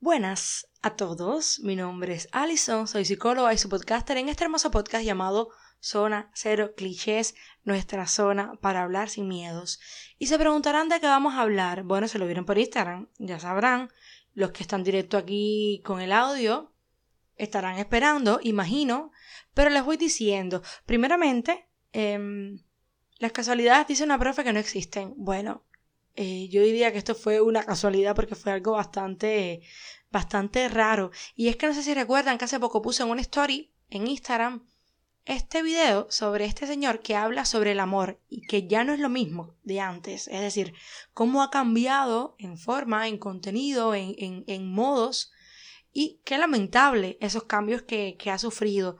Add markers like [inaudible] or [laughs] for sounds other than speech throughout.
Buenas a todos, mi nombre es Alison, soy psicóloga y su podcaster en este hermoso podcast llamado Zona Cero Clichés, nuestra zona para hablar sin miedos. Y se preguntarán de qué vamos a hablar. Bueno, se lo vieron por Instagram, ya sabrán. Los que están directo aquí con el audio estarán esperando, imagino, pero les voy diciendo, primeramente, em, las casualidades, dice una profe, que no existen. Bueno, eh, yo diría que esto fue una casualidad porque fue algo bastante, bastante raro. Y es que no sé si recuerdan que hace poco puse en una story en Instagram este video sobre este señor que habla sobre el amor y que ya no es lo mismo de antes. Es decir, cómo ha cambiado en forma, en contenido, en, en, modos y qué lamentable esos cambios que, que ha sufrido.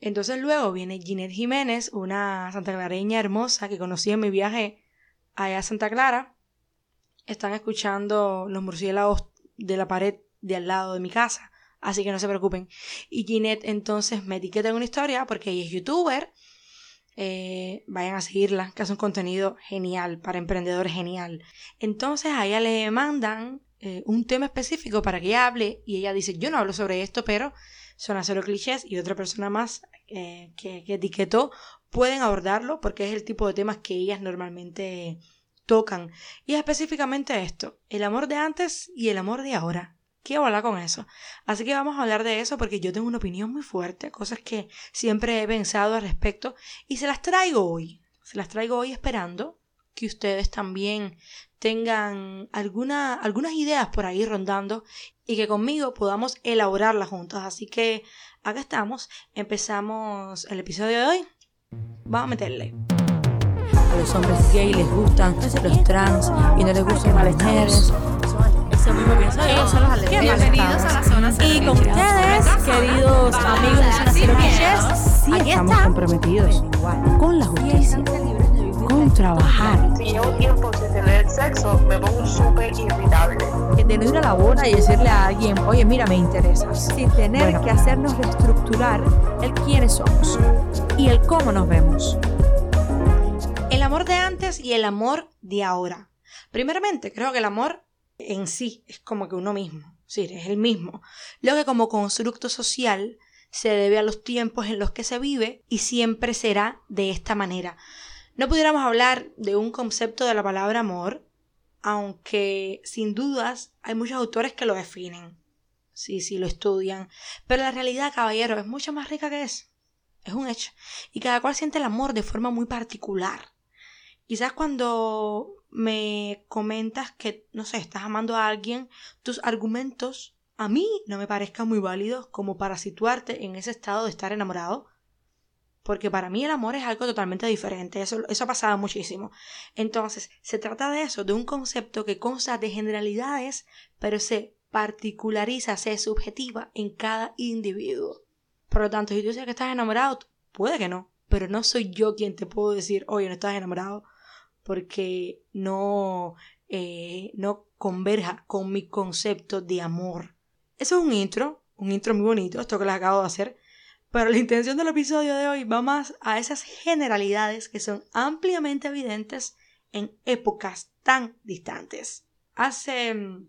Entonces luego viene Ginette Jiménez, una santaclareña hermosa que conocí en mi viaje allá a Santa Clara, están escuchando los murciélagos de la pared de al lado de mi casa. Así que no se preocupen. Y Ginette entonces me etiqueta en una historia porque ella es youtuber. Eh, vayan a seguirla, que hace un contenido genial, para emprendedores genial. Entonces a ella le mandan eh, un tema específico para que hable y ella dice, yo no hablo sobre esto, pero son a cero clichés y otra persona más eh, que, que etiquetó pueden abordarlo porque es el tipo de temas que ellas normalmente Y específicamente esto, el amor de antes y el amor de ahora. Quiero hablar con eso. Así que vamos a hablar de eso porque yo tengo una opinión muy fuerte, cosas que siempre he pensado al respecto y se las traigo hoy. Se las traigo hoy esperando que ustedes también tengan alguna, algunas ideas por ahí rondando y que conmigo podamos elaborarlas juntas. Así que acá estamos. Empezamos el episodio de hoy. Vamos a meterle. A los hombres gay les gustan los trans y no les gustan las mujeres. Eso mismo pienso yo. Bienvenidos a la zona cero Y con ustedes, queridos amigos de Zona Cero Sí aquí estamos comprometidos con la justicia, con trabajar. Si llevo tiempo sin tener sexo, me pongo súper irritable. De no ir a la boda y decirle a alguien, oye, mira, me interesas. Sin tener Bueno. que hacernos reestructurar el quiénes somos y el cómo nos vemos. El amor de antes y el amor de ahora. Primeramente, creo que el amor en sí es como que uno mismo, sí, es el mismo. Lo que como constructo social se debe a los tiempos en los que se vive y siempre será de esta manera. No pudiéramos hablar de un concepto de la palabra amor, aunque sin dudas hay muchos autores que lo definen. Sí, sí, lo estudian. Pero la realidad, caballero, es mucho más rica que eso. Es un hecho. Y cada cual siente el amor de forma muy particular. Quizás cuando me comentas que, no sé, estás amando a alguien, tus argumentos a mí no me parezcan muy válidos como para situarte en ese estado de estar enamorado. Porque para mí el amor es algo totalmente diferente. Eso, eso ha pasado muchísimo. Entonces, se trata de eso, de un concepto que consta de generalidades, pero se particulariza, se subjetiva en cada individuo. Por lo tanto, si tú dices que estás enamorado, puede que no, pero no soy yo quien te puedo decir, oye, no estás enamorado, porque no, eh, no converja con mi concepto de amor. Eso es un intro, un intro muy bonito, esto que les acabo de hacer, pero la intención del episodio de hoy va más a esas generalidades que son ampliamente evidentes en épocas tan distantes. Hace mm,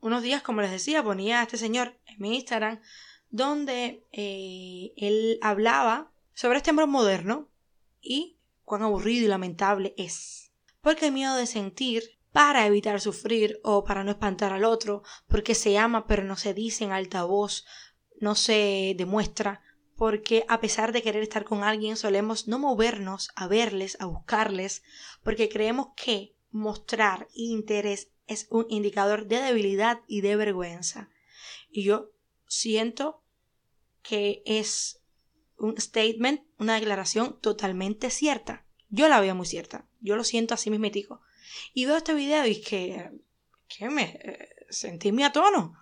unos días, como les decía, ponía a este señor en mi Instagram donde eh, él hablaba sobre este amor moderno y cuán aburrido y lamentable es. Porque hay miedo de sentir para evitar sufrir o para no espantar al otro, porque se ama pero no se dice en alta voz, no se demuestra, porque a pesar de querer estar con alguien solemos no movernos a verles, a buscarles, porque creemos que mostrar interés es un indicador de debilidad y de vergüenza. Y yo siento que es un statement, una declaración totalmente cierta. Yo la veo muy cierta. Yo lo siento así mismitico. Y veo este video y es que, que me eh, sentí mi a tono.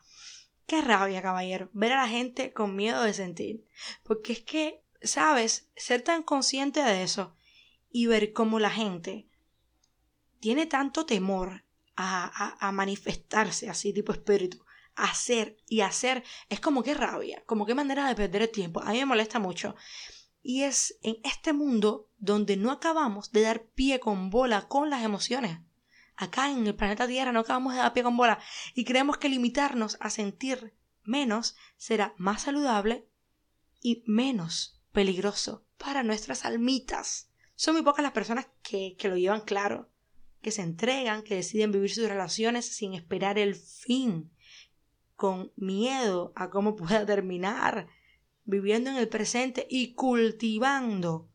Qué rabia, caballero, ver a la gente con miedo de sentir. Porque es que, sabes, ser tan consciente de eso y ver cómo la gente tiene tanto temor a, a, a manifestarse así, tipo espíritu, hacer y hacer, es como que rabia, como que manera de perder el tiempo. A mí me molesta mucho. Y es en este mundo donde no acabamos de dar pie con bola con las emociones. acá en el planeta Tierra no acabamos de dar pie con bola y creemos que limitarnos a sentir menos será más saludable y menos peligroso para nuestras almitas. Son muy pocas las personas que, que lo llevan claro, que se entregan, que deciden vivir sus relaciones sin esperar el fin, con miedo a cómo pueda terminar, viviendo en el presente y cultivando.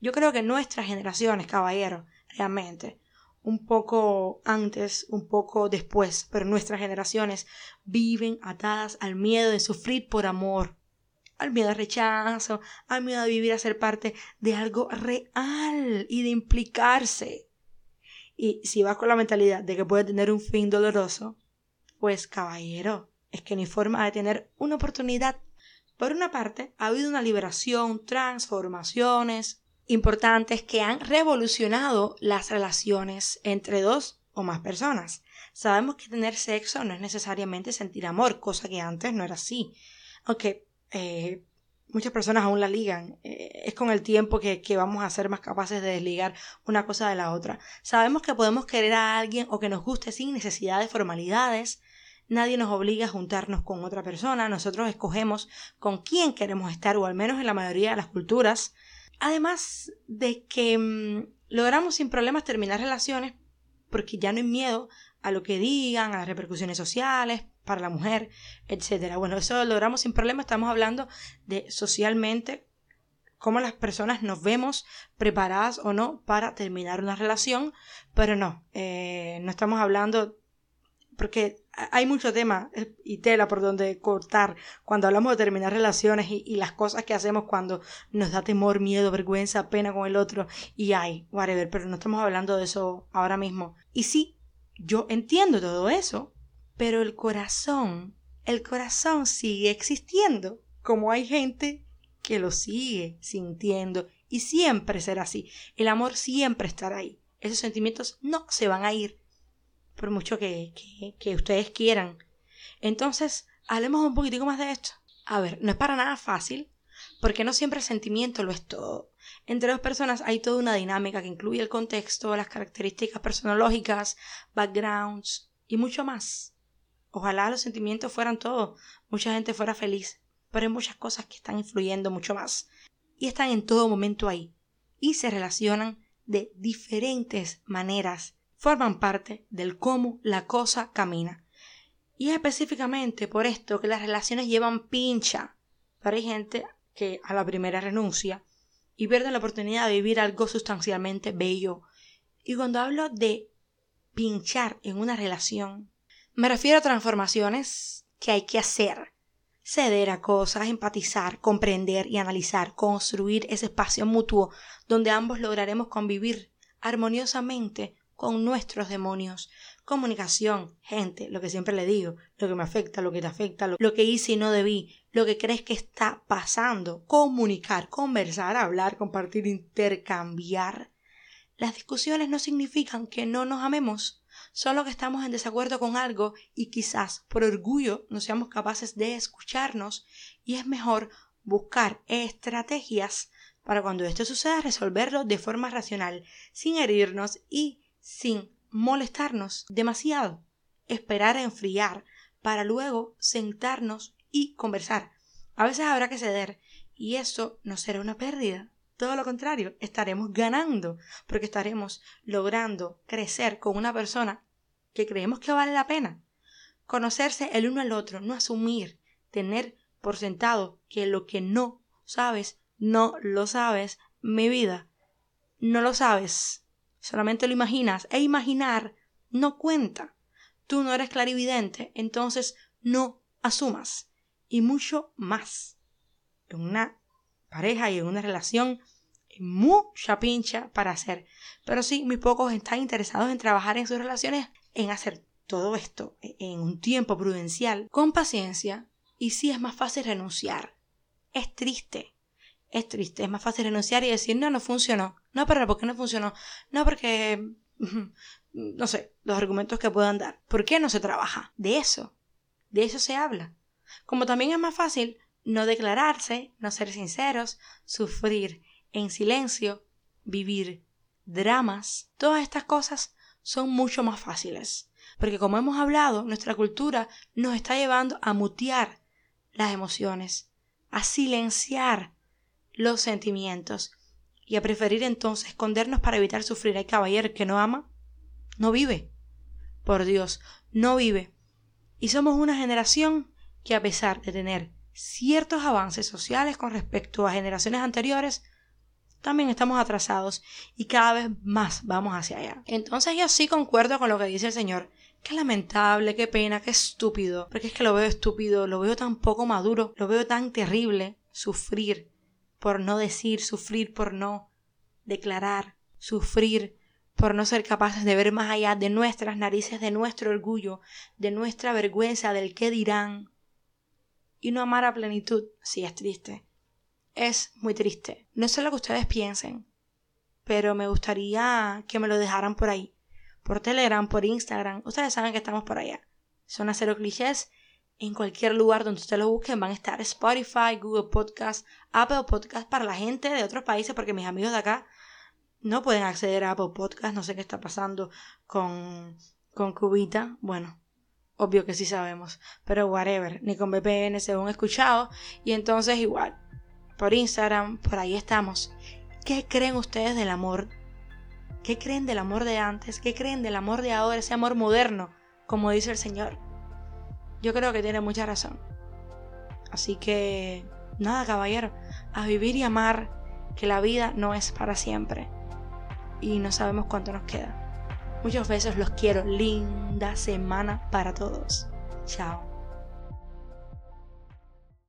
Yo creo que nuestras generaciones, caballeros, realmente, un poco antes, un poco después, pero nuestras generaciones viven atadas al miedo de sufrir por amor, al miedo al rechazo, al miedo de vivir a ser parte de algo real y de implicarse. Y si vas con la mentalidad de que puede tener un fin doloroso, pues caballero, es que ni forma de tener una oportunidad. Por una parte, ha habido una liberación, transformaciones importantes que han revolucionado las relaciones entre dos o más personas. Sabemos que tener sexo no es necesariamente sentir amor, cosa que antes no era así. Aunque eh, muchas personas aún la ligan. Eh, es con el tiempo que, que, vamos a ser más capaces de desligar una cosa de la otra. Sabemos que podemos querer a alguien o que nos guste sin necesidad de formalidades. Nadie nos obliga a juntarnos con otra persona. Nosotros escogemos con quién queremos estar, o al menos en la mayoría de las culturas. Además de que mmm, logramos sin problemas terminar relaciones porque ya no hay miedo a lo que digan, a las repercusiones sociales, para la mujer, etcétera. Bueno, eso lo logramos sin problema. Estamos hablando de socialmente cómo las personas nos vemos preparadas o no para terminar una relación, pero no, eh, no estamos hablando porque hay mucho tema eh, y tela por donde cortar cuando hablamos de terminar relaciones y, y, las cosas que hacemos cuando nos da temor, miedo, vergüenza, pena con el otro y hay, whatever, pero no estamos hablando de eso ahora mismo. Y sí, yo entiendo todo eso, pero el corazón, el corazón sigue existiendo, como hay gente que lo sigue sintiendo y siempre será así. El amor siempre estará ahí. Esos sentimientos no se van a ir, por mucho que, que, ustedes quieran. Entonces, hablemos un poquitico más de esto. A ver, no es para nada fácil, porque no siempre el sentimiento lo es todo. Entre dos personas hay toda una dinámica que incluye el contexto, las características personológicas, backgrounds y mucho más. Ojalá los sentimientos fueran todo, mucha gente fuera feliz, pero hay muchas cosas que están influyendo mucho más y están en todo momento ahí y se relacionan de diferentes maneras, forman parte del cómo la cosa camina. Y es específicamente por esto que las relaciones llevan pincha. Pero hay gente que a la primera renuncia y pierde la oportunidad de vivir algo sustancialmente bello. Y cuando hablo de pinchar en una relación, me refiero a transformaciones que hay que hacer. Ceder a cosas, empatizar, comprender y analizar, construir ese espacio mutuo donde ambos lograremos convivir armoniosamente con nuestros demonios. Comunicación, gente, lo que siempre le digo, lo que me afecta, lo que te afecta, lo, que hice y no debí, lo que crees que está pasando. Comunicar, conversar, hablar, compartir, intercambiar. Las discusiones no significan que no nos amemos solo que estamos en desacuerdo con algo y quizás por orgullo no seamos capaces de escucharnos y es mejor buscar estrategias para cuando esto suceda resolverlo de forma racional, sin herirnos y sin molestarnos demasiado. Esperar a enfriar para luego sentarnos y conversar. A veces habrá que ceder y eso no será una pérdida. Todo lo contrario, estaremos ganando porque estaremos logrando crecer con una persona que creemos que vale la pena. Conocerse el uno al otro, no asumir, tener por sentado que lo que no sabes, no lo sabes, mi vida, no lo sabes, solamente lo imaginas, e imaginar no cuenta. Tú no eres clarividente, entonces no asumas. Y mucho más. En una pareja y en una relación mucha pincha para hacer. Pero sí, muy pocos están interesados en trabajar en sus relaciones, en hacer todo esto en un tiempo prudencial, con paciencia, y sí es más fácil renunciar. Es triste, es triste, es más fácil renunciar y decir, no, no funcionó. No, pero ¿por qué no funcionó? No, porque... [laughs] no sé, los argumentos que puedan dar. ¿Por qué no se trabaja? De eso. De eso se habla. Como también es más fácil no declararse, no ser sinceros, sufrir en silencio, vivir dramas, todas estas cosas son mucho más fáciles. Porque como hemos hablado, nuestra cultura nos está llevando a mutear las emociones, a silenciar los sentimientos y a preferir entonces escondernos para evitar sufrir. Hay caballero que no ama, no vive. Por Dios, no vive. Y somos una generación que a pesar de tener ciertos avances sociales con respecto a generaciones anteriores, también estamos atrasados y cada vez más vamos hacia allá. Entonces yo sí concuerdo con lo que dice el Señor. Qué lamentable, qué pena, qué estúpido. Porque es que lo veo estúpido, lo veo tan poco maduro, lo veo tan terrible sufrir por no decir, sufrir por no declarar, sufrir por no ser capaces de ver más allá de nuestras narices, de nuestro orgullo, de nuestra vergüenza, del qué dirán. Y no amar a plenitud, sí es triste es muy triste. No sé lo que ustedes piensen, pero me gustaría que me lo dejaran por ahí. Por Telegram, por Instagram. Ustedes saben que estamos por allá. Son a cero clichés. En cualquier lugar donde ustedes lo busquen van a estar Spotify, Google Podcast, Apple Podcast para la gente de otros países porque mis amigos de acá no pueden acceder a Apple Podcast. No sé qué está pasando con, con Cubita. Bueno, obvio que sí sabemos. Pero whatever. Ni con VPN según escuchado. Y entonces igual por Instagram, por ahí estamos. ¿Qué creen ustedes del amor? ¿Qué creen del amor de antes? ¿Qué creen del amor de ahora? Ese amor moderno, como dice el Señor. Yo creo que tiene mucha razón. Así que, nada, caballero, a vivir y amar, que la vida no es para siempre. Y no sabemos cuánto nos queda. Muchos besos, los quiero. Linda semana para todos. Chao.